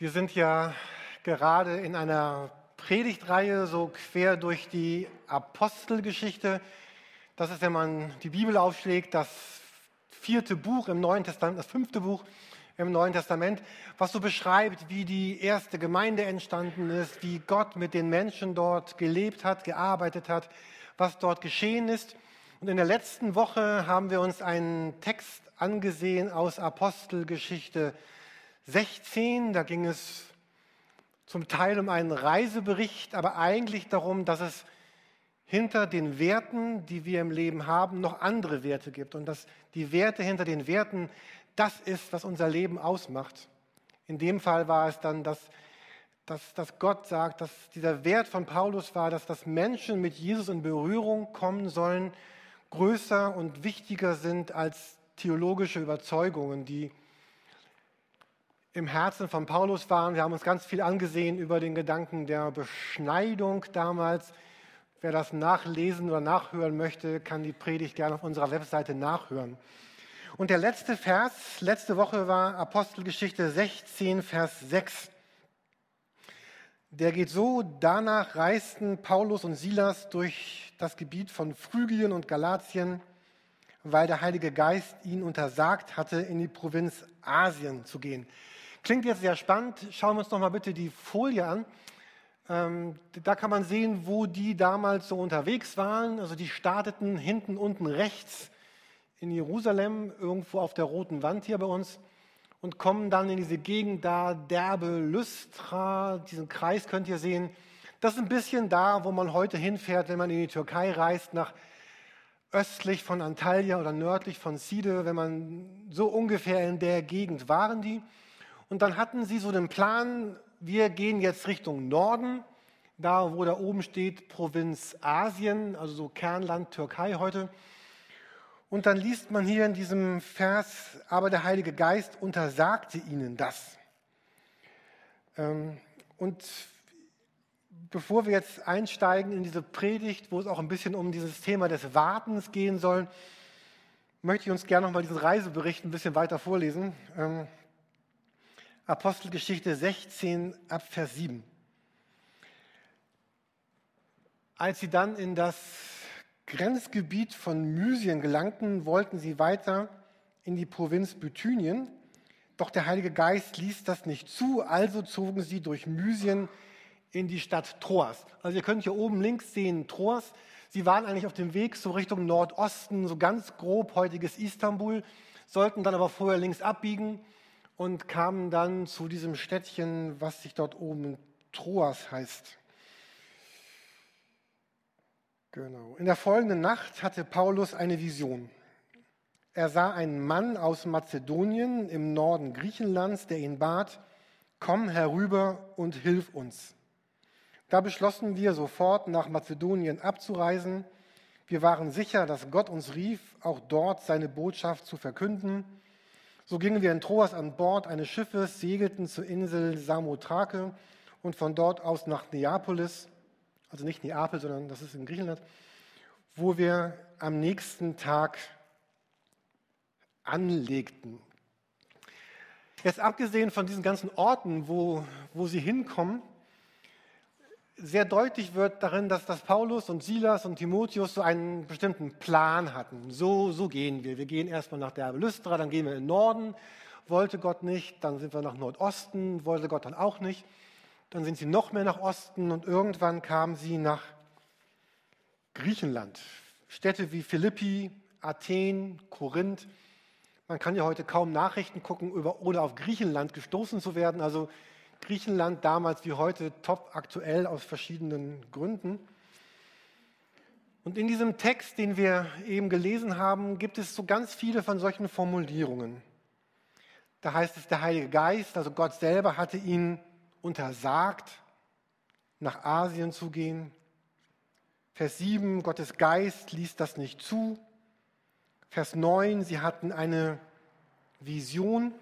Wir sind ja gerade in einer Predigtreihe so quer durch die Apostelgeschichte. Das ist, wenn man die Bibel aufschlägt, das vierte Buch im Neuen Testament, das fünfte Buch im Neuen Testament, was so beschreibt, wie die erste Gemeinde entstanden ist, wie Gott mit den Menschen dort gelebt hat, gearbeitet hat, was dort geschehen ist. Und in der letzten Woche haben wir uns einen Text angesehen aus Apostelgeschichte 16. Da ging es zum Teil um einen Reisebericht, aber eigentlich darum, dass es hinter den Werten, die wir im Leben haben, noch andere Werte gibt und dass die Werte hinter den Werten das ist, was unser Leben ausmacht. In dem Fall war es dann, dass, dass, dass Gott sagt, dass dieser Wert von Paulus war, dass das Menschen mit Jesus in Berührung kommen sollen, größer und wichtiger sind als theologische Überzeugungen, die im Herzen von Paulus waren. Wir haben uns ganz viel angesehen über den Gedanken der Beschneidung damals. Wer das nachlesen oder nachhören möchte, kann die Predigt gerne auf unserer Webseite nachhören. Und der letzte Vers, letzte Woche war Apostelgeschichte 16, Vers 6. Der geht so, danach reisten Paulus und Silas durch das Gebiet von Phrygien und Galatien, weil der Heilige Geist ihnen untersagt hatte, in die Provinz Asien zu gehen. Klingt jetzt sehr spannend. Schauen wir uns noch mal bitte die Folie an. Ähm, da kann man sehen, wo die damals so unterwegs waren. Also die starteten hinten unten rechts in Jerusalem, irgendwo auf der roten Wand hier bei uns und kommen dann in diese Gegend da, Derbe, Lystra, diesen Kreis könnt ihr sehen. Das ist ein bisschen da, wo man heute hinfährt, wenn man in die Türkei reist, nach östlich von Antalya oder nördlich von Side, wenn man so ungefähr in der Gegend waren die. Und dann hatten sie so den Plan, wir gehen jetzt Richtung Norden, da wo da oben steht Provinz Asien, also so Kernland Türkei heute. Und dann liest man hier in diesem Vers, aber der Heilige Geist untersagte ihnen das. Ähm, und bevor wir jetzt einsteigen in diese Predigt, wo es auch ein bisschen um dieses Thema des Wartens gehen soll, möchte ich uns gerne noch mal diesen Reisebericht ein bisschen weiter vorlesen. Apostelgeschichte 16 ab Vers 7. Als sie dann in das Grenzgebiet von Mysien gelangten, wollten sie weiter in die Provinz Bithynien. Doch der Heilige Geist ließ das nicht zu, also zogen sie durch Mysien in die Stadt Troas. Also ihr könnt hier oben links sehen Troas. Sie waren eigentlich auf dem Weg so Richtung Nordosten, so ganz grob heutiges Istanbul, sollten dann aber vorher links abbiegen und kamen dann zu diesem Städtchen, was sich dort oben Troas heißt. Genau. In der folgenden Nacht hatte Paulus eine Vision. Er sah einen Mann aus Mazedonien im Norden Griechenlands, der ihn bat, komm herüber und hilf uns. Da beschlossen wir sofort nach Mazedonien abzureisen. Wir waren sicher, dass Gott uns rief, auch dort seine Botschaft zu verkünden. So gingen wir in Troas an Bord eines Schiffes, segelten zur Insel Samothrake und von dort aus nach Neapolis, also nicht Neapel, sondern das ist in Griechenland, wo wir am nächsten Tag anlegten. Jetzt abgesehen von diesen ganzen Orten, wo, wo sie hinkommen, sehr deutlich wird darin, dass das Paulus und Silas und Timotheus so einen bestimmten Plan hatten. So, so gehen wir. Wir gehen erstmal nach Derbe Lystra, dann gehen wir in den Norden, wollte Gott nicht, dann sind wir nach Nordosten, wollte Gott dann auch nicht. Dann sind sie noch mehr nach Osten und irgendwann kamen sie nach Griechenland. Städte wie Philippi, Athen, Korinth. Man kann ja heute kaum Nachrichten gucken, ohne auf Griechenland gestoßen zu werden. Also Griechenland damals wie heute top aktuell aus verschiedenen Gründen. Und in diesem Text, den wir eben gelesen haben, gibt es so ganz viele von solchen Formulierungen. Da heißt es, der Heilige Geist, also Gott selber, hatte ihn untersagt, nach Asien zu gehen. Vers 7, Gottes Geist ließ das nicht zu. Vers 9, sie hatten eine Vision.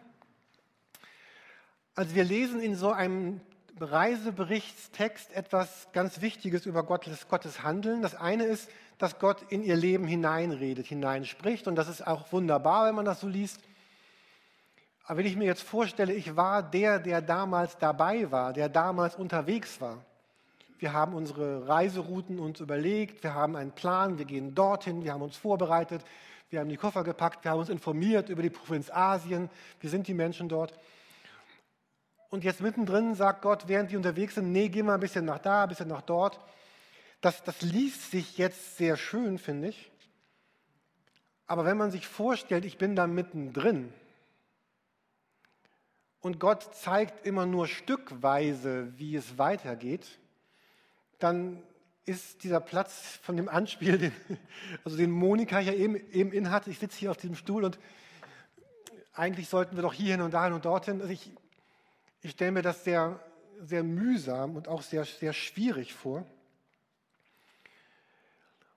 Also wir lesen in so einem Reiseberichtstext etwas ganz Wichtiges über Gottes, Gottes Handeln. Das eine ist, dass Gott in ihr Leben hineinredet, hineinspricht. Und das ist auch wunderbar, wenn man das so liest. Aber wenn ich mir jetzt vorstelle, ich war der, der damals dabei war, der damals unterwegs war. Wir haben unsere Reiserouten uns überlegt, wir haben einen Plan, wir gehen dorthin, wir haben uns vorbereitet, wir haben die Koffer gepackt, wir haben uns informiert über die Provinz Asien, wir sind die Menschen dort. Und jetzt mittendrin sagt Gott, während die unterwegs sind, nee, geh mal ein bisschen nach da, ein bisschen nach dort. Das, das liest sich jetzt sehr schön, finde ich. Aber wenn man sich vorstellt, ich bin da mittendrin, und Gott zeigt immer nur stückweise, wie es weitergeht, dann ist dieser Platz von dem Anspiel, den, also den Monika ja eben, eben in hat. Ich sitze hier auf diesem Stuhl und eigentlich sollten wir doch hierhin und dahin und dorthin. Also ich, ich stelle mir das sehr, sehr mühsam und auch sehr, sehr schwierig vor.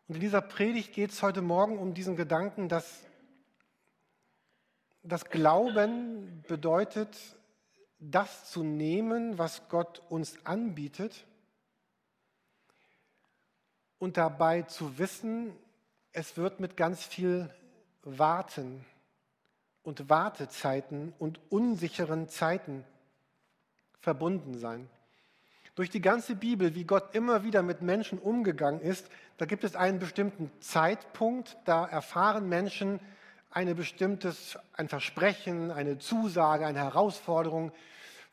Und in dieser Predigt geht es heute Morgen um diesen Gedanken, dass das Glauben bedeutet, das zu nehmen, was Gott uns anbietet und dabei zu wissen, es wird mit ganz viel Warten und Wartezeiten und unsicheren Zeiten verbunden sein. Durch die ganze Bibel, wie Gott immer wieder mit Menschen umgegangen ist, da gibt es einen bestimmten Zeitpunkt, da erfahren Menschen, eine bestimmtes, ein Versprechen, eine Zusage, eine Herausforderung.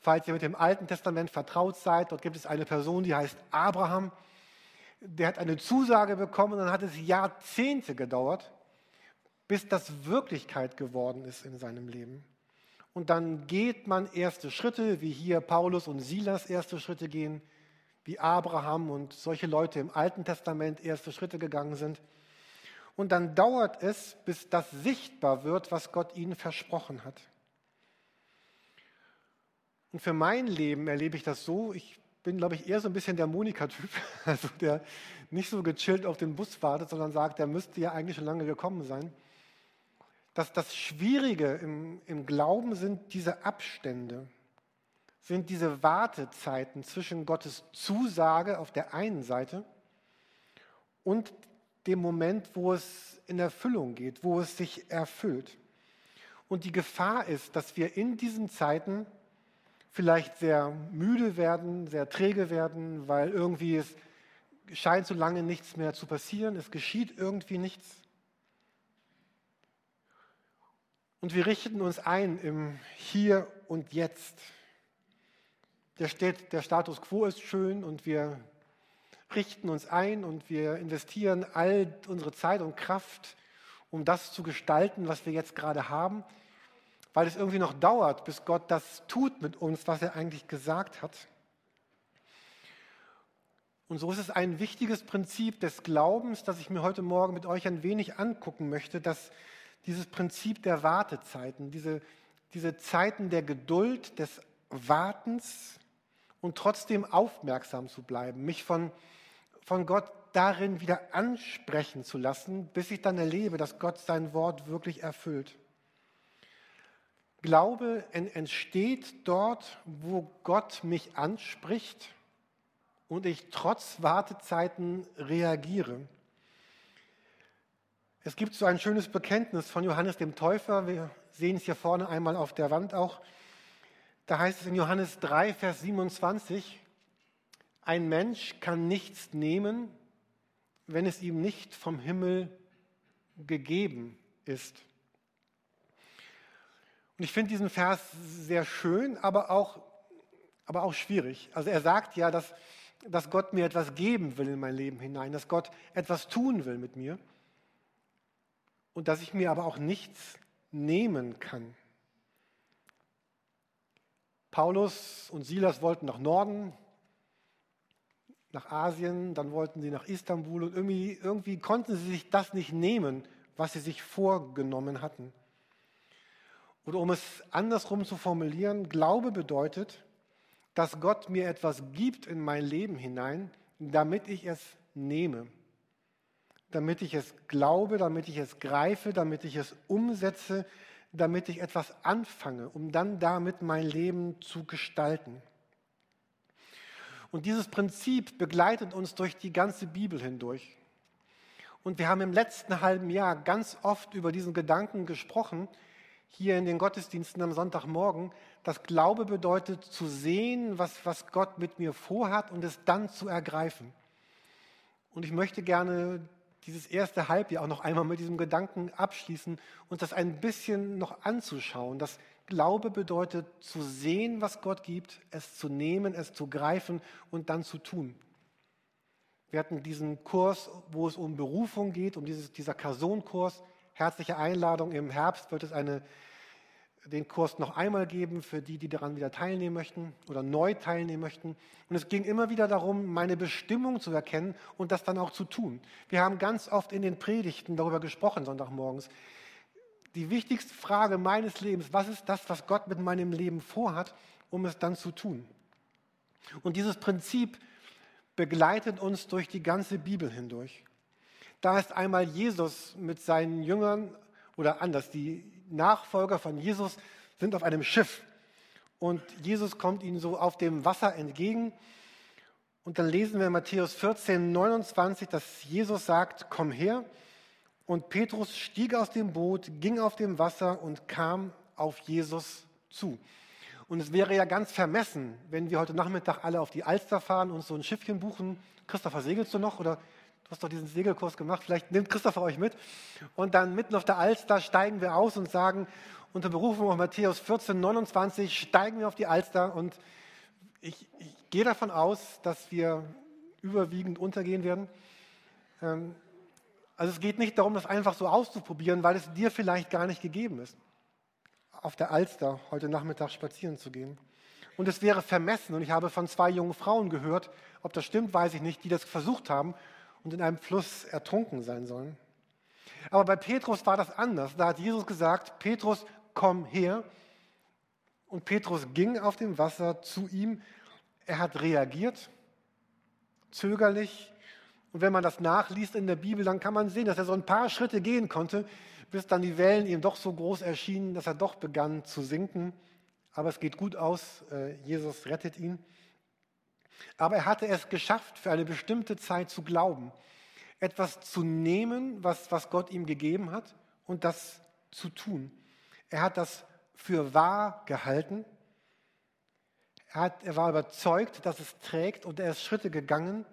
Falls ihr mit dem Alten Testament vertraut seid, dort gibt es eine Person, die heißt Abraham. Der hat eine Zusage bekommen und dann hat es Jahrzehnte gedauert, bis das Wirklichkeit geworden ist in seinem Leben. Und dann geht man erste Schritte, wie hier Paulus und Silas erste Schritte gehen, wie Abraham und solche Leute im Alten Testament erste Schritte gegangen sind. Und dann dauert es, bis das sichtbar wird, was Gott ihnen versprochen hat. Und für mein Leben erlebe ich das so, ich bin, glaube ich, eher so ein bisschen der Monika-Typ, also der nicht so gechillt auf den Bus wartet, sondern sagt, der müsste ja eigentlich schon lange gekommen sein. Dass das Schwierige im, im Glauben sind diese Abstände, sind diese Wartezeiten zwischen Gottes Zusage auf der einen Seite und dem Moment, wo es in Erfüllung geht, wo es sich erfüllt. Und die Gefahr ist, dass wir in diesen Zeiten vielleicht sehr müde werden, sehr träge werden, weil irgendwie es scheint so lange nichts mehr zu passieren, es geschieht irgendwie nichts. Und wir richten uns ein im Hier und Jetzt. Der, steht, der Status quo ist schön und wir richten uns ein und wir investieren all unsere Zeit und Kraft, um das zu gestalten, was wir jetzt gerade haben, weil es irgendwie noch dauert, bis Gott das tut mit uns, was er eigentlich gesagt hat. Und so ist es ein wichtiges Prinzip des Glaubens, das ich mir heute Morgen mit euch ein wenig angucken möchte, dass dieses Prinzip der Wartezeiten, diese, diese Zeiten der Geduld, des Wartens und trotzdem aufmerksam zu bleiben, mich von von Gott darin wieder ansprechen zu lassen, bis ich dann erlebe, dass Gott sein Wort wirklich erfüllt. Glaube entsteht dort, wo Gott mich anspricht und ich trotz Wartezeiten reagiere. Es gibt so ein schönes Bekenntnis von Johannes dem Täufer. Wir sehen es hier vorne einmal auf der Wand auch. Da heißt es in Johannes 3, Vers 27, ein Mensch kann nichts nehmen, wenn es ihm nicht vom Himmel gegeben ist. Und ich finde diesen Vers sehr schön, aber auch, aber auch schwierig. Also er sagt ja, dass, dass Gott mir etwas geben will in mein Leben hinein, dass Gott etwas tun will mit mir und dass ich mir aber auch nichts nehmen kann. Paulus und Silas wollten nach Norden, nach Asien, dann wollten sie nach Istanbul und irgendwie, irgendwie konnten sie sich das nicht nehmen, was sie sich vorgenommen hatten. Oder um es andersrum zu formulieren, Glaube bedeutet, dass Gott mir etwas gibt in mein Leben hinein, damit ich es nehme, damit ich es glaube, damit ich es greife, damit ich es umsetze, damit ich etwas anfange, um dann damit mein Leben zu gestalten. Und dieses Prinzip begleitet uns durch die ganze Bibel hindurch. Und wir haben im letzten halben Jahr ganz oft über diesen Gedanken gesprochen, hier in den Gottesdiensten am Sonntagmorgen, dass Glaube bedeutet zu sehen, was, was Gott mit mir vorhat und es dann zu ergreifen. Und ich möchte gerne dieses erste Halbjahr auch noch einmal mit diesem Gedanken abschließen und das ein bisschen noch anzuschauen. Dass Glaube bedeutet zu sehen, was Gott gibt, es zu nehmen, es zu greifen und dann zu tun. Wir hatten diesen Kurs, wo es um Berufung geht, um dieses, dieser Kason-Kurs. Herzliche Einladung. Im Herbst wird es eine den Kurs noch einmal geben für die, die daran wieder teilnehmen möchten oder neu teilnehmen möchten. Und es ging immer wieder darum, meine Bestimmung zu erkennen und das dann auch zu tun. Wir haben ganz oft in den Predigten darüber gesprochen, Sonntagmorgens. Die wichtigste Frage meines Lebens, was ist das, was Gott mit meinem Leben vorhat, um es dann zu tun? Und dieses Prinzip begleitet uns durch die ganze Bibel hindurch. Da ist einmal Jesus mit seinen Jüngern oder anders, die Nachfolger von Jesus sind auf einem Schiff und Jesus kommt ihnen so auf dem Wasser entgegen. Und dann lesen wir in Matthäus 14, 29, dass Jesus sagt, komm her. Und Petrus stieg aus dem Boot, ging auf dem Wasser und kam auf Jesus zu. Und es wäre ja ganz vermessen, wenn wir heute Nachmittag alle auf die Alster fahren und so ein Schiffchen buchen. Christopher, segelst du noch oder Du hast doch diesen Segelkurs gemacht, vielleicht nimmt Christopher euch mit. Und dann mitten auf der Alster steigen wir aus und sagen, unter Berufung auf Matthäus 14, 29 steigen wir auf die Alster und ich, ich gehe davon aus, dass wir überwiegend untergehen werden. Ähm, also es geht nicht darum, das einfach so auszuprobieren, weil es dir vielleicht gar nicht gegeben ist, auf der Alster heute Nachmittag spazieren zu gehen. Und es wäre vermessen, und ich habe von zwei jungen Frauen gehört, ob das stimmt, weiß ich nicht, die das versucht haben und in einem Fluss ertrunken sein sollen. Aber bei Petrus war das anders. Da hat Jesus gesagt, Petrus, komm her. Und Petrus ging auf dem Wasser zu ihm. Er hat reagiert, zögerlich. Und wenn man das nachliest in der Bibel, dann kann man sehen, dass er so ein paar Schritte gehen konnte, bis dann die Wellen ihm doch so groß erschienen, dass er doch begann zu sinken. Aber es geht gut aus. Äh, Jesus rettet ihn. Aber er hatte es geschafft, für eine bestimmte Zeit zu glauben, etwas zu nehmen, was, was Gott ihm gegeben hat, und das zu tun. Er hat das für wahr gehalten. Er, hat, er war überzeugt, dass es trägt, und er ist Schritte gegangen.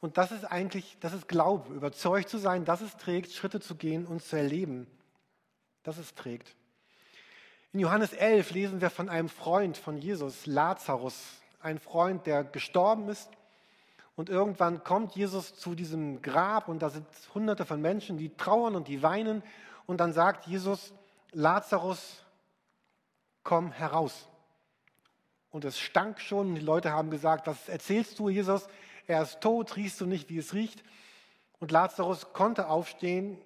Und das ist eigentlich, das ist Glaube, überzeugt zu sein, dass es trägt, Schritte zu gehen und zu erleben, dass es trägt. In Johannes 11 lesen wir von einem Freund von Jesus, Lazarus, ein Freund, der gestorben ist. Und irgendwann kommt Jesus zu diesem Grab und da sind hunderte von Menschen, die trauern und die weinen. Und dann sagt Jesus, Lazarus, komm heraus. Und es stank schon. Die Leute haben gesagt, was erzählst du, Jesus? Er ist tot, riechst du nicht, wie es riecht? Und Lazarus konnte aufstehen,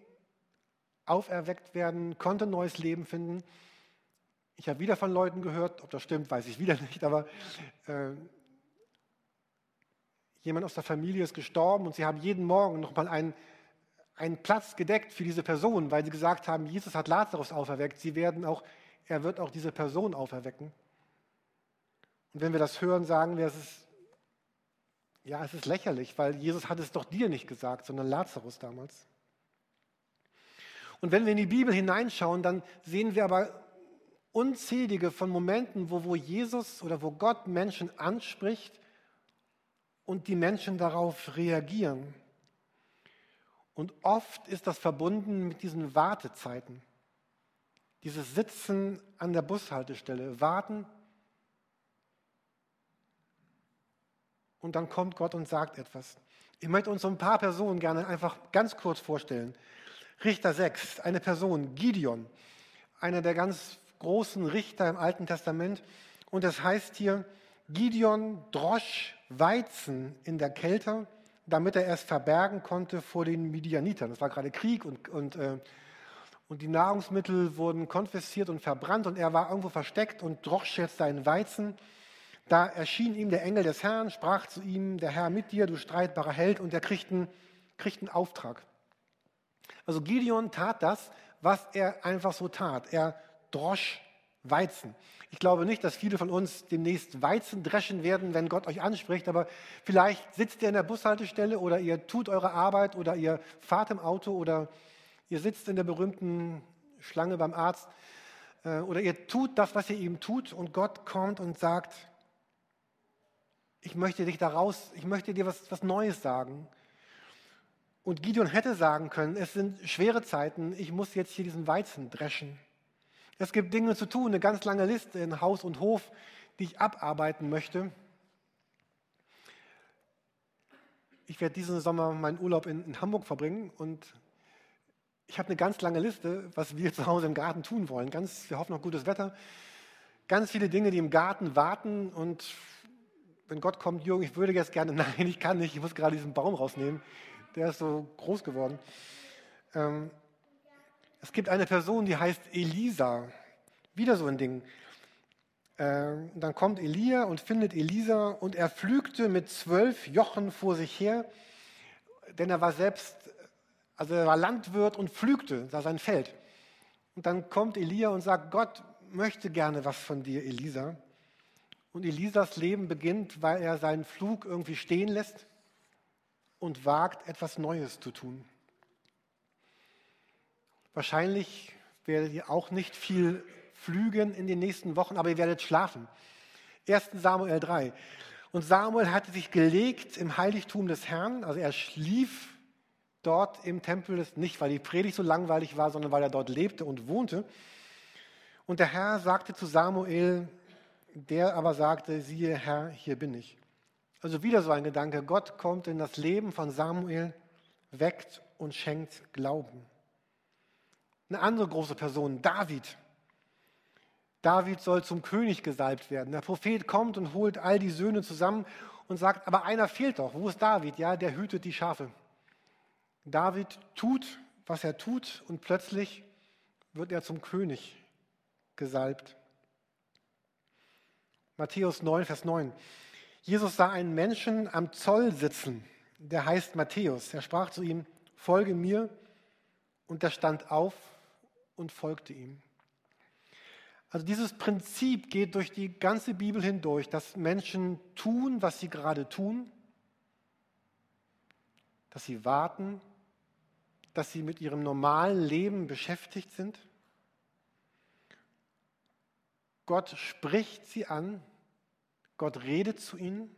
auferweckt werden, konnte neues Leben finden. Ich habe wieder von Leuten gehört, ob das stimmt, weiß ich wieder nicht, aber äh, jemand aus der Familie ist gestorben und sie haben jeden Morgen nochmal einen, einen Platz gedeckt für diese Person, weil sie gesagt haben, Jesus hat Lazarus auferweckt. Sie werden auch, er wird auch diese Person auferwecken. Und wenn wir das hören, sagen wir, es ist, ja, es ist lächerlich, weil Jesus hat es doch dir nicht gesagt, sondern Lazarus damals. Und wenn wir in die Bibel hineinschauen, dann sehen wir aber unzählige von Momenten, wo, wo Jesus oder wo Gott Menschen anspricht und die Menschen darauf reagieren. Und oft ist das verbunden mit diesen Wartezeiten. Dieses Sitzen an der Bushaltestelle, warten. Und dann kommt Gott und sagt etwas. Ich möchte uns so ein paar Personen gerne einfach ganz kurz vorstellen. Richter 6, eine Person, Gideon, einer der ganz großen Richter im Alten Testament. Und es heißt hier, Gideon drosch Weizen in der Kälte, damit er es verbergen konnte vor den Midianitern. Das war gerade Krieg und, und, äh, und die Nahrungsmittel wurden konfisziert und verbrannt und er war irgendwo versteckt und drosch jetzt seinen Weizen. Da erschien ihm der Engel des Herrn, sprach zu ihm, der Herr mit dir, du streitbarer Held, und er kriegt einen, kriegt einen Auftrag. Also Gideon tat das, was er einfach so tat. Er drosch Weizen. Ich glaube nicht, dass viele von uns demnächst Weizen dreschen werden, wenn Gott euch anspricht, aber vielleicht sitzt ihr in der Bushaltestelle oder ihr tut eure Arbeit oder ihr fahrt im Auto oder ihr sitzt in der berühmten Schlange beim Arzt. äh, oder ihr tut das, was ihr ihm tut und Gott kommt und sagt, ich möchte dich daraus, ich möchte dir was, was Neues sagen. Und Gideon hätte sagen können, es sind schwere Zeiten, ich muss jetzt hier diesen Weizen dreschen. Es gibt Dinge zu tun, eine ganz lange Liste in Haus und Hof, die ich abarbeiten möchte. Ich werde diesen Sommer meinen Urlaub in, in Hamburg verbringen und ich habe eine ganz lange Liste, was wir zu Hause im Garten tun wollen. Ganz, wir hoffen auf gutes Wetter. Ganz viele Dinge, die im Garten warten. Und wenn Gott kommt, Jürgen, ich würde jetzt gerne, nein, ich kann nicht, ich muss gerade diesen Baum rausnehmen. Der ist so groß geworden. Ähm, es gibt eine Person, die heißt Elisa. Wieder so ein Ding. Ähm, dann kommt Elia und findet Elisa und er pflügte mit zwölf Jochen vor sich her, denn er war selbst also er war Landwirt und pflügte, sah sein Feld. Und dann kommt Elia und sagt, Gott möchte gerne was von dir, Elisa. Und Elisas Leben beginnt, weil er seinen Flug irgendwie stehen lässt und wagt, etwas Neues zu tun. Wahrscheinlich werdet ihr auch nicht viel flügen in den nächsten Wochen, aber ihr werdet schlafen. 1. Samuel 3. Und Samuel hatte sich gelegt im Heiligtum des Herrn, also er schlief dort im Tempel nicht weil die Predigt so langweilig war, sondern weil er dort lebte und wohnte. Und der Herr sagte zu Samuel, der aber sagte, siehe Herr, hier bin ich. Also wieder so ein Gedanke, Gott kommt in das Leben von Samuel, weckt und schenkt Glauben. Eine andere große Person, David. David soll zum König gesalbt werden. Der Prophet kommt und holt all die Söhne zusammen und sagt, aber einer fehlt doch. Wo ist David? Ja, der hütet die Schafe. David tut, was er tut und plötzlich wird er zum König gesalbt. Matthäus 9, Vers 9. Jesus sah einen Menschen am Zoll sitzen, der heißt Matthäus. Er sprach zu ihm, folge mir, und er stand auf und folgte ihm. Also dieses Prinzip geht durch die ganze Bibel hindurch, dass Menschen tun, was sie gerade tun, dass sie warten, dass sie mit ihrem normalen Leben beschäftigt sind. Gott spricht sie an, Gott redet zu ihnen,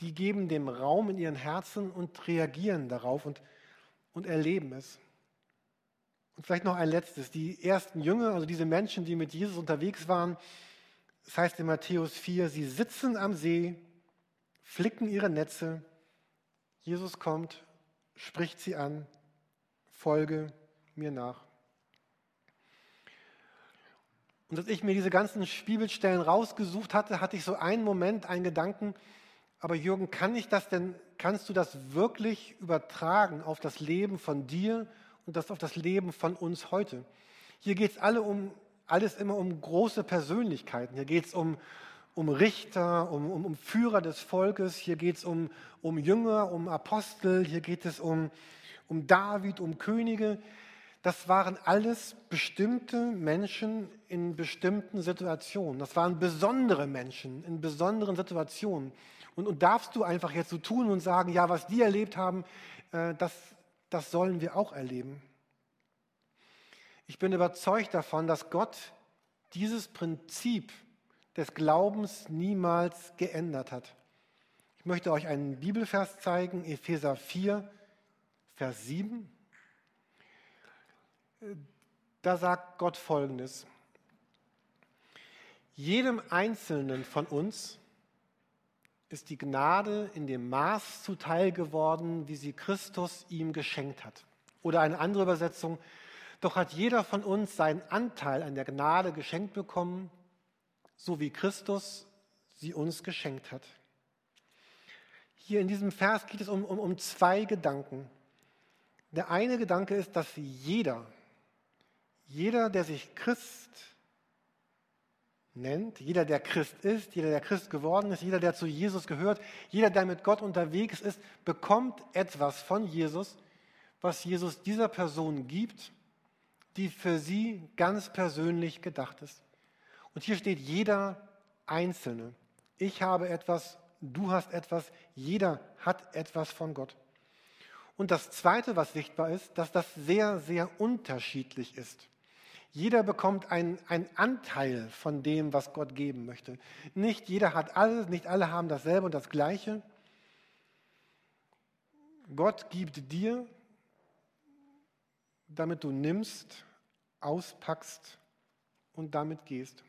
die geben dem Raum in ihren Herzen und reagieren darauf und, und erleben es. Und vielleicht noch ein letztes. Die ersten Jünger, also diese Menschen, die mit Jesus unterwegs waren, das heißt in Matthäus 4, sie sitzen am See, flicken ihre Netze, Jesus kommt spricht sie an, folge mir nach. Und als ich mir diese ganzen Bibelstellen rausgesucht hatte, hatte ich so einen Moment, einen Gedanken, aber Jürgen, kann ich das denn, kannst du das wirklich übertragen auf das Leben von dir und das auf das Leben von uns heute? Hier geht es alle um, alles immer um große Persönlichkeiten. Hier geht es um, um Richter, um, um, um Führer des Volkes, hier geht es um, um Jünger, um Apostel, hier geht es um, um David, um Könige. Das waren alles bestimmte Menschen in bestimmten Situationen. Das waren besondere Menschen in besonderen Situationen. Und, und darfst du einfach jetzt so tun und sagen, ja, was die erlebt haben, äh, das, das sollen wir auch erleben. Ich bin überzeugt davon, dass Gott dieses Prinzip des Glaubens niemals geändert hat. Ich möchte euch einen Bibelvers zeigen, Epheser 4, Vers 7. Da sagt Gott Folgendes. Jedem Einzelnen von uns ist die Gnade in dem Maß zuteil geworden, wie sie Christus ihm geschenkt hat. Oder eine andere Übersetzung, doch hat jeder von uns seinen Anteil an der Gnade geschenkt bekommen, so wie Christus sie uns geschenkt hat. Hier in diesem Vers geht es um, um, um zwei Gedanken. Der eine Gedanke ist, dass jeder, jeder, der sich Christ nennt, jeder, der Christ ist, jeder, der Christ geworden ist, jeder, der zu Jesus gehört, jeder, der mit Gott unterwegs ist, bekommt etwas von Jesus, was Jesus dieser Person gibt, die für sie ganz persönlich gedacht ist. Und hier steht jeder Einzelne. Ich habe etwas, du hast etwas, jeder hat etwas von Gott. Und das Zweite, was sichtbar ist, dass das sehr, sehr unterschiedlich ist. Jeder bekommt einen, Anteil von dem, was Gott geben möchte. Nicht jeder hat alles, nicht alle haben dasselbe und das Gleiche. Gott gibt dir, damit du nimmst, auspackst und damit gehst.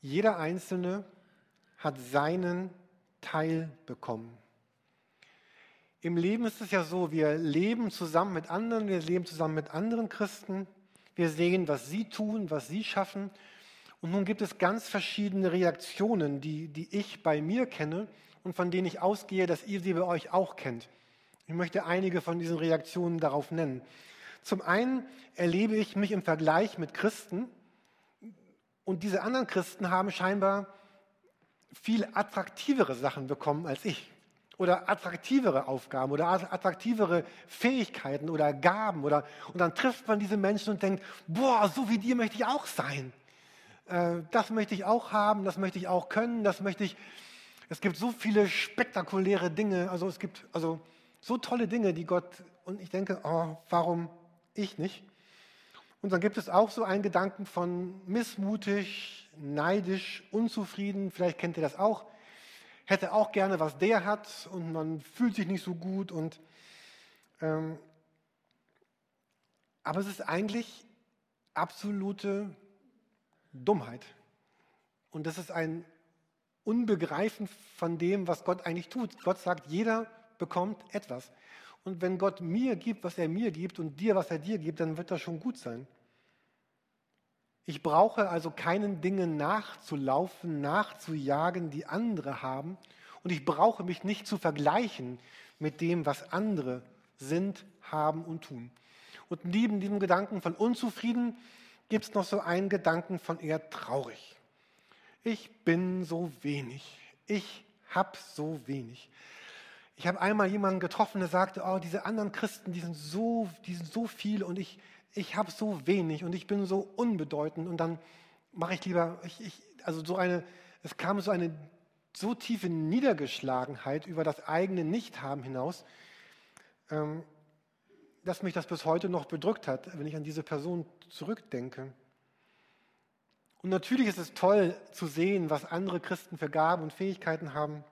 Jeder Einzelne hat seinen Teil bekommen. Im Leben ist es ja so, wir leben zusammen mit anderen, wir leben zusammen mit anderen Christen, wir sehen, was sie tun, was sie schaffen. Und nun gibt es ganz verschiedene Reaktionen, die, die ich bei mir kenne und von denen ich ausgehe, dass ihr sie bei euch auch kennt. Ich möchte einige von diesen Reaktionen darauf nennen. Zum einen erlebe ich mich im Vergleich mit Christen und diese anderen Christen haben scheinbar viel attraktivere Sachen bekommen als ich oder attraktivere Aufgaben oder attraktivere Fähigkeiten oder Gaben oder und dann trifft man diese Menschen und denkt, boah, so wie dir möchte ich auch sein. Äh, das möchte ich auch haben, das möchte ich auch können, das möchte ich. Es gibt so viele spektakuläre Dinge, also es gibt also so tolle Dinge, die Gott und ich denke, oh, warum ich nicht? Und dann gibt es auch so einen Gedanken von missmutig, neidisch, unzufrieden. Vielleicht kennt ihr das auch hätte auch gerne, was der hat und man fühlt sich nicht so gut. Und, ähm, aber es ist eigentlich absolute Dummheit. Und das ist ein Unbegreifen von dem, was Gott eigentlich tut. Gott sagt, jeder bekommt etwas. Und wenn Gott mir gibt, was er mir gibt und dir, was er dir gibt, dann wird das schon gut sein. Ich brauche also keinen Dingen nachzulaufen, nachzujagen, die andere haben. Und ich brauche mich nicht zu vergleichen mit dem, was andere sind, haben und tun. Und neben diesem Gedanken von unzufrieden gibt es noch so einen Gedanken von eher traurig. Ich bin so wenig. Ich habe so wenig. Ich habe einmal jemanden getroffen, der sagte, oh, diese anderen Christen, die sind so, die sind so viel und ich, ich habe so wenig und ich bin so unbedeutend und dann mache ich lieber, ich, ich, also so eine, es kam so eine so tiefe Niedergeschlagenheit über das eigene Nichthaben hinaus, ähm, dass mich das bis heute noch bedrückt hat, wenn ich an diese Person zurückdenke. Und natürlich ist es toll zu sehen, was andere Christen für Gaben und Fähigkeiten haben.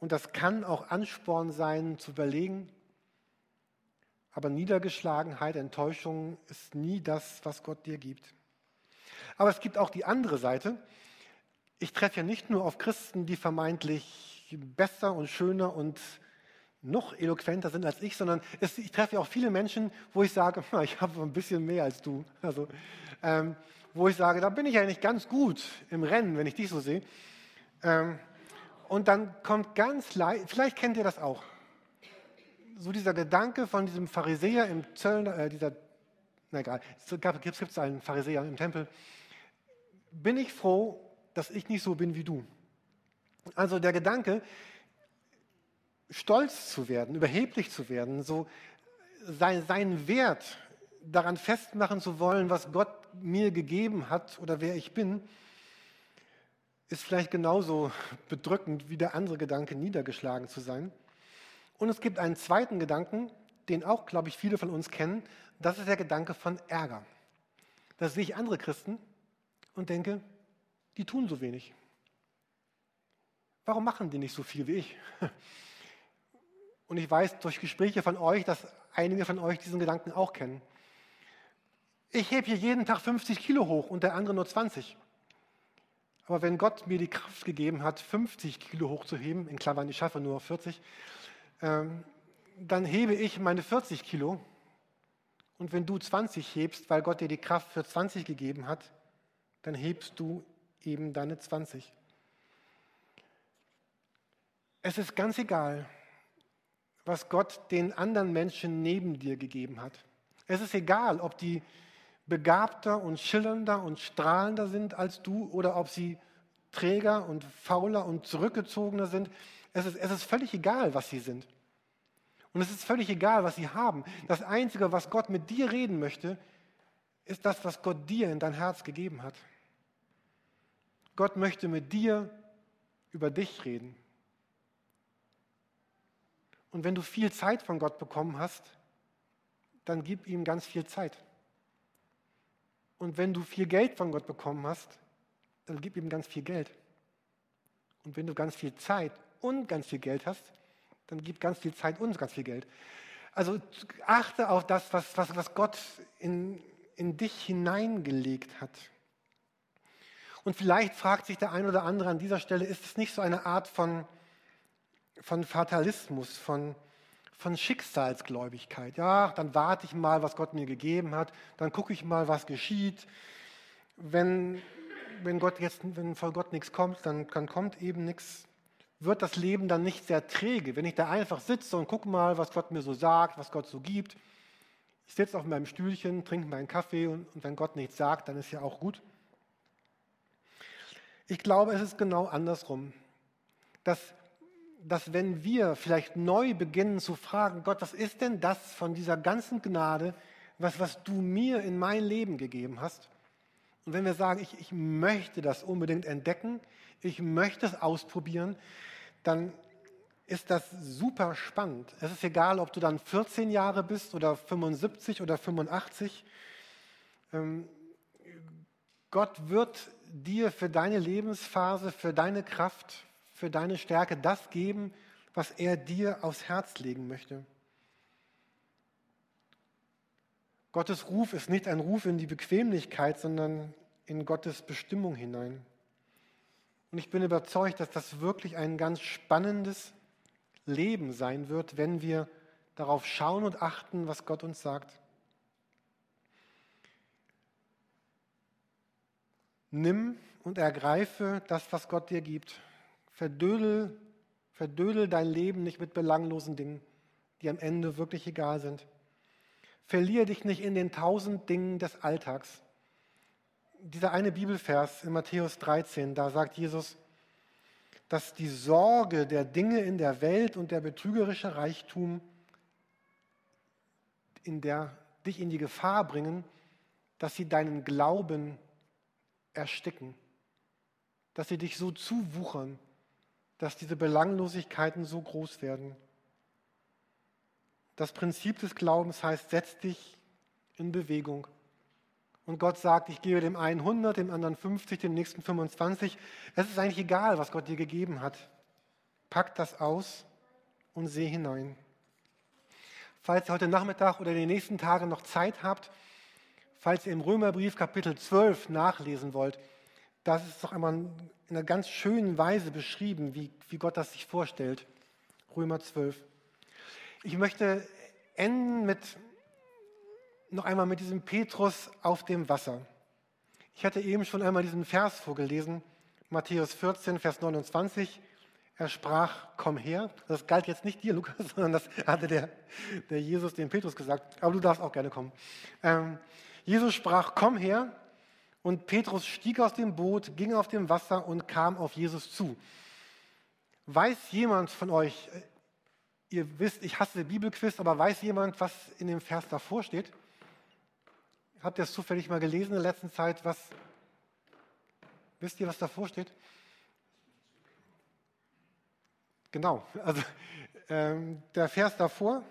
Und das kann auch Ansporn sein, zu überlegen, aber Niedergeschlagenheit, Enttäuschung ist nie das, was Gott dir gibt. Aber es gibt auch die andere Seite. Ich treffe ja nicht nur auf Christen, die vermeintlich besser und schöner und noch eloquenter sind als ich, sondern es, ich treffe ja auch viele Menschen, wo ich sage, ich habe ein bisschen mehr als du. Also, ähm, wo ich sage, da bin ich eigentlich ganz gut im Rennen, wenn ich dich so sehe. Ähm, und dann kommt ganz leicht, vielleicht kennt ihr das auch so dieser Gedanke von diesem Pharisäer im Zöllner, äh, dieser, na egal, es gibt es einen Pharisäer im Tempel. Bin ich froh, dass ich nicht so bin wie du? Also der Gedanke, stolz zu werden, überheblich zu werden, so sein, seinen Wert daran festmachen zu wollen, was Gott mir gegeben hat oder wer ich bin, ist vielleicht genauso bedrückend wie der andere Gedanke, niedergeschlagen zu sein. Und es gibt einen zweiten Gedanken, den auch, glaube ich, viele von uns kennen. Das ist der Gedanke von Ärger. Da sehe ich andere Christen und denke, die tun so wenig. Warum machen die nicht so viel wie ich? Und ich weiß durch Gespräche von euch, dass einige von euch diesen Gedanken auch kennen. Ich hebe hier jeden Tag 50 Kilo hoch und der andere nur 20. Aber wenn Gott mir die Kraft gegeben hat, 50 Kilo hochzuheben, in Klammern, ich schaffe nur 40, ähm, dann hebe ich meine 40 Kilo. Und wenn du 20 hebst, weil Gott dir die Kraft für 20 gegeben hat, dann hebst du eben deine 20. Es ist ganz egal, was Gott den anderen Menschen neben dir gegeben hat. Es ist egal, ob die begabter und schillernder und strahlender sind als du oder ob sie träger und fauler und zurückgezogener sind. Es ist, es ist völlig egal, was sie sind. Und es ist völlig egal, was sie haben. Das Einzige, was Gott mit dir reden möchte, ist das, was Gott dir in dein Herz gegeben hat. Gott möchte mit dir über dich reden. Und wenn du viel Zeit von Gott bekommen hast, dann gib ihm ganz viel Zeit. Und wenn du viel Geld von Gott bekommen hast, dann gib ihm ganz viel Geld. Und wenn du ganz viel Zeit und ganz viel Geld hast, dann gib ganz viel Zeit und ganz viel Geld. Also achte auf das, was, was, was Gott in, in dich hineingelegt hat. Und vielleicht fragt sich der ein oder andere an dieser Stelle, ist es nicht so eine Art von, von Fatalismus, von, von Schicksalsgläubigkeit? Ja, dann warte ich mal, was Gott mir gegeben hat, dann gucke ich mal, was geschieht. Wenn, wenn, Gott jetzt, wenn von Gott nichts kommt, dann, dann kommt eben nichts. Wird das Leben dann nicht sehr träge, wenn ich da einfach sitze und gucke mal, was Gott mir so sagt, was Gott so gibt. Ich sitze auf meinem Stühlchen, trinke meinen Kaffee und, und wenn Gott nichts sagt, dann ist ja auch gut. Ich glaube, es ist genau andersrum. Dass, dass wenn wir vielleicht neu beginnen zu fragen, Gott, was ist denn das von dieser ganzen Gnade, was, was du mir in mein Leben gegeben hast? Und wenn wir sagen, ich, ich möchte das unbedingt entdecken, ich möchte es ausprobieren, dann ist das super spannend. Es ist egal, ob du dann 14 Jahre bist oder 75 oder 85. Ähm, Gott wird dir für deine Lebensphase, für deine Kraft, für deine Stärke das geben, was er dir aufs Herz legen möchte. Gottes Ruf ist nicht ein Ruf in die Bequemlichkeit, sondern in Gottes Bestimmung hinein. Und ich bin überzeugt, dass das wirklich ein ganz spannendes Leben sein wird, wenn wir darauf schauen und achten, was Gott uns sagt. Nimm und ergreife das, was Gott dir gibt. Verdödel, verdödel dein Leben nicht mit belanglosen Dingen, die am Ende wirklich egal sind. Verliere dich nicht in den tausend Dingen des Alltags. Dieser eine Bibelvers in Matthäus 13, da sagt Jesus, dass die Sorge der Dinge in der Welt und der betrügerische Reichtum in der, dich in die Gefahr bringen, dass sie deinen Glauben ersticken, dass sie dich so zuwuchern, dass diese Belanglosigkeiten so groß werden. Das Prinzip des Glaubens heißt, setz dich in Bewegung. Und Gott sagt, ich gebe dem einen 100, dem anderen 50, dem nächsten 25. Es ist eigentlich egal, was Gott dir gegeben hat. Pack das aus und seh hinein. Falls ihr heute Nachmittag oder in den nächsten Tagen noch Zeit habt, falls ihr im Römerbrief Kapitel 12 nachlesen wollt, das ist doch einmal in einer ganz schönen Weise beschrieben, wie, wie Gott das sich vorstellt. Römer 12. Ich möchte enden mit noch einmal mit diesem Petrus auf dem Wasser. Ich hatte eben schon einmal diesen Vers vorgelesen, Matthäus 14, Vers 29. Er sprach, komm her. Das galt jetzt nicht dir, Lukas, sondern das hatte der, der Jesus dem Petrus gesagt. Aber du darfst auch gerne kommen. Ähm, Jesus sprach, komm her. Und Petrus stieg aus dem Boot, ging auf dem Wasser und kam auf Jesus zu. Weiß jemand von euch, äh, ihr wisst, ich hasse Bibelquiz, aber weiß jemand, was in dem Vers davor steht? Habt ihr es zufällig mal gelesen in der letzten Zeit? Was, wisst ihr, was davor steht? Genau, also ähm, der Vers davor,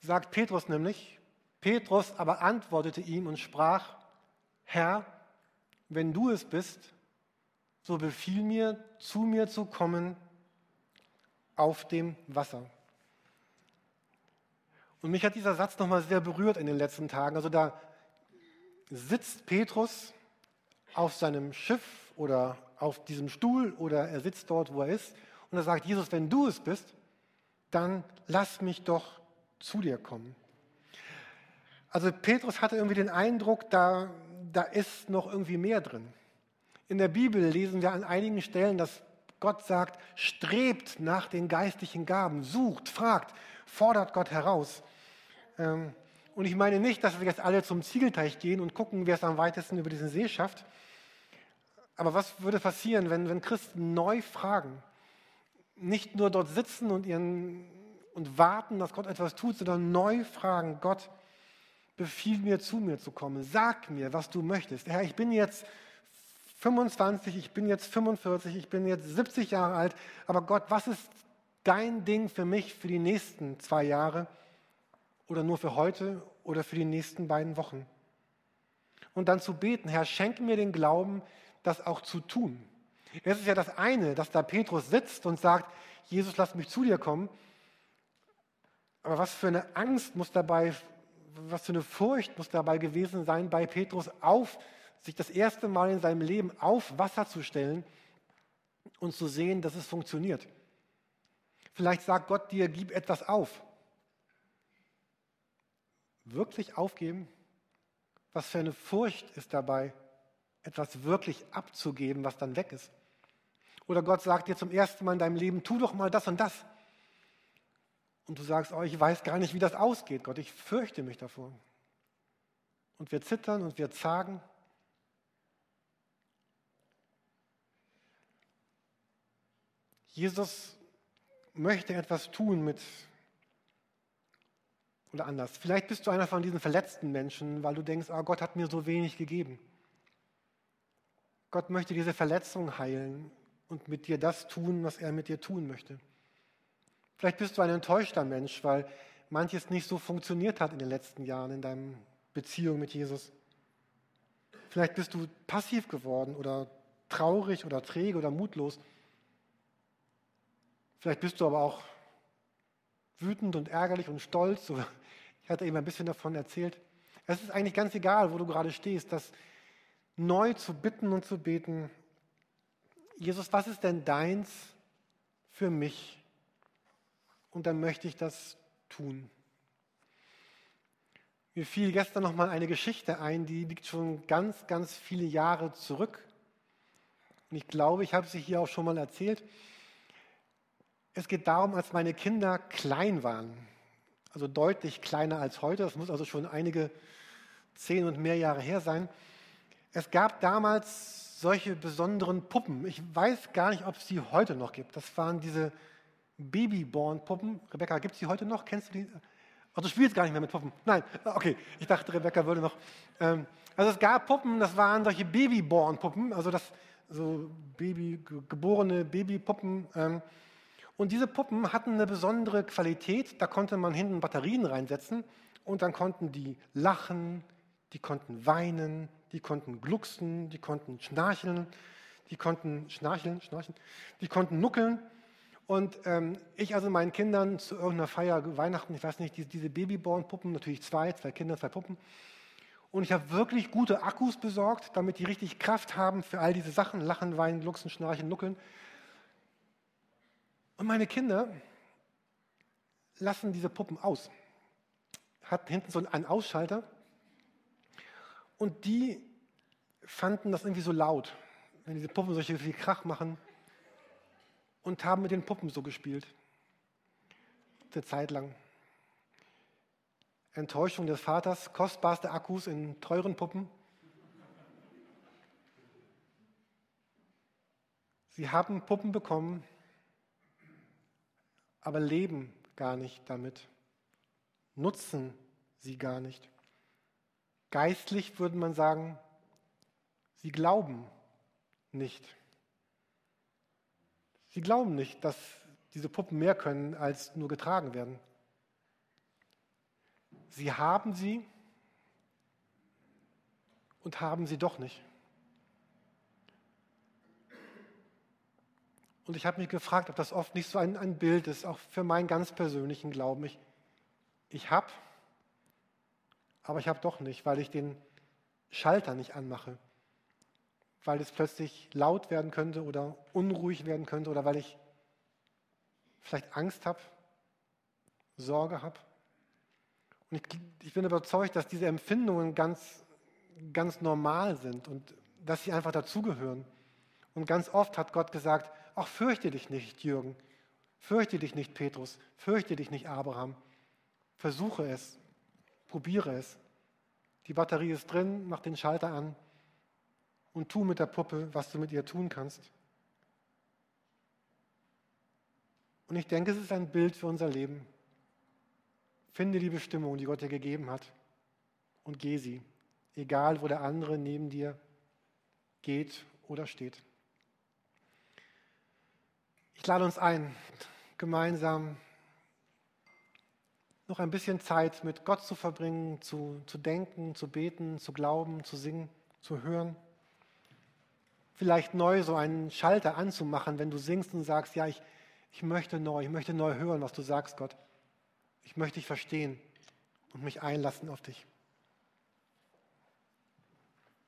sagt Petrus nämlich, Petrus aber antwortete ihm und sprach, Herr, wenn du es bist, so befiehl mir, zu mir zu kommen auf dem Wasser. Und mich hat dieser Satz nochmal sehr berührt in den letzten Tagen. Also da sitzt Petrus auf seinem Schiff oder auf diesem Stuhl oder er sitzt dort, wo er ist. Und er sagt, Jesus, wenn du es bist, dann lass mich doch zu dir kommen. Also Petrus hatte irgendwie den Eindruck, da, da ist noch irgendwie mehr drin. In der Bibel lesen wir an einigen Stellen, dass Gott sagt, strebt nach den geistlichen Gaben, sucht, fragt, fordert Gott heraus. Ähm, und ich meine nicht, dass wir jetzt alle zum Ziegelteich gehen und gucken, wer es am weitesten über diesen See schafft. Aber was würde passieren, wenn, wenn Christen neu fragen? Nicht nur dort sitzen und ihren und warten, dass Gott etwas tut, sondern neu fragen, Gott, befiehl mir zu mir zu kommen. Sag mir, was du möchtest. Herr, ich bin jetzt 25, ich bin jetzt 45, ich bin jetzt 70 Jahre alt, aber Gott, was ist dein Ding für mich für die nächsten zwei Jahre oder nur für heute oder für die nächsten beiden Wochen. Und dann zu beten, Herr, schenke mir den Glauben, das auch zu tun. Es ist ja das eine, dass da Petrus sitzt und sagt, Jesus, lass mich zu dir kommen. Aber was für eine Angst muss dabei, was für eine Furcht muss dabei gewesen sein, bei Petrus auf, sich das erste Mal in seinem Leben auf Wasser zu stellen und zu sehen, dass es funktioniert. Vielleicht sagt Gott dir, gib etwas auf. Wirklich aufgeben? Was für eine Furcht ist dabei, etwas wirklich abzugeben, was dann weg ist? Oder Gott sagt dir zum ersten Mal in deinem Leben, tu doch mal das und das. Und du sagst, oh, ich weiß gar nicht, wie das ausgeht, Gott, ich fürchte mich davor. Und wir zittern und wir zagen. Jesus möchte etwas tun mit, oder anders. Vielleicht bist du einer von diesen verletzten Menschen, weil du denkst, oh, Gott hat mir so wenig gegeben. Gott möchte diese Verletzung heilen und mit dir das tun, was er mit dir tun möchte. Vielleicht bist du ein enttäuschter Mensch, weil manches nicht so funktioniert hat in den letzten Jahren in deiner Beziehung mit Jesus. Vielleicht bist du passiv geworden oder traurig oder träge oder mutlos. Vielleicht bist du aber auch wütend und ärgerlich und stolz. Ich hatte eben ein bisschen davon erzählt. Es ist eigentlich ganz egal, wo du gerade stehst, das neu zu bitten und zu beten. Jesus, was ist denn deins für mich? Und dann möchte ich das tun. Mir fiel gestern noch mal eine Geschichte ein, die liegt schon ganz, ganz viele Jahre zurück. Und ich glaube, ich habe sie hier auch schon mal erzählt. Es geht darum, als meine Kinder klein waren, also deutlich kleiner als heute, das muss also schon einige zehn und mehr Jahre her sein. Es gab damals solche besonderen Puppen. Ich weiß gar nicht, ob es die heute noch gibt. Das waren diese Babyborn-Puppen. Rebecca, gibt es die heute noch? Kennst du die? Also du spielst gar nicht mehr mit Puppen. Nein, okay. Ich dachte, Rebecca würde noch. Ähm, also es gab Puppen, das waren solche Babyborn-Puppen, also das so Baby, geborene Babypuppen. Ähm, und diese Puppen hatten eine besondere Qualität. Da konnte man hinten Batterien reinsetzen und dann konnten die lachen, die konnten weinen, die konnten glucksen, die konnten schnarcheln, die konnten schnarcheln, schnarchen, die konnten nuckeln. Und ähm, ich also meinen Kindern zu irgendeiner Feier, Weihnachten, ich weiß nicht, diese, diese Babyborn-Puppen, natürlich zwei, zwei Kinder, zwei Puppen. Und ich habe wirklich gute Akkus besorgt, damit die richtig Kraft haben für all diese Sachen, lachen, weinen, glucksen, schnarchen, nuckeln. Und meine Kinder lassen diese Puppen aus. Hat hinten so einen Ausschalter. Und die fanden das irgendwie so laut, wenn diese Puppen solche viel Krach machen. Und haben mit den Puppen so gespielt. Eine Zeit lang. Enttäuschung des Vaters, kostbarste Akkus in teuren Puppen. Sie haben Puppen bekommen, aber leben gar nicht damit, nutzen sie gar nicht. Geistlich würde man sagen, sie glauben nicht. Sie glauben nicht, dass diese Puppen mehr können, als nur getragen werden. Sie haben sie und haben sie doch nicht. Und ich habe mich gefragt, ob das oft nicht so ein, ein Bild ist, auch für meinen ganz persönlichen Glauben. Ich, ich habe, aber ich habe doch nicht, weil ich den Schalter nicht anmache. Weil es plötzlich laut werden könnte oder unruhig werden könnte oder weil ich vielleicht Angst habe, Sorge habe. Und ich, ich, bin überzeugt, dass diese Empfindungen ganz, ganz normal sind und dass sie einfach dazugehören. Und ganz oft hat Gott gesagt, Ach, fürchte dich nicht, Jürgen. Fürchte dich nicht, Petrus. Fürchte dich nicht, Abraham. Versuche es. Probiere es. Die Batterie ist drin, mach den Schalter an und tu mit der Puppe, was du mit ihr tun kannst. Und ich denke, es ist ein Bild für unser Leben. Finde die Bestimmung, die Gott dir gegeben hat und geh sie, egal wo der andere neben dir geht oder steht. Ich lade uns ein, gemeinsam noch ein bisschen Zeit mit Gott zu verbringen, zu, zu denken, zu beten, zu glauben, zu singen, zu hören. Vielleicht neu so einen Schalter anzumachen, wenn du singst und sagst, ja, ich, ich möchte neu, ich möchte neu hören, was du sagst, Gott. Ich möchte dich verstehen und mich einlassen auf dich.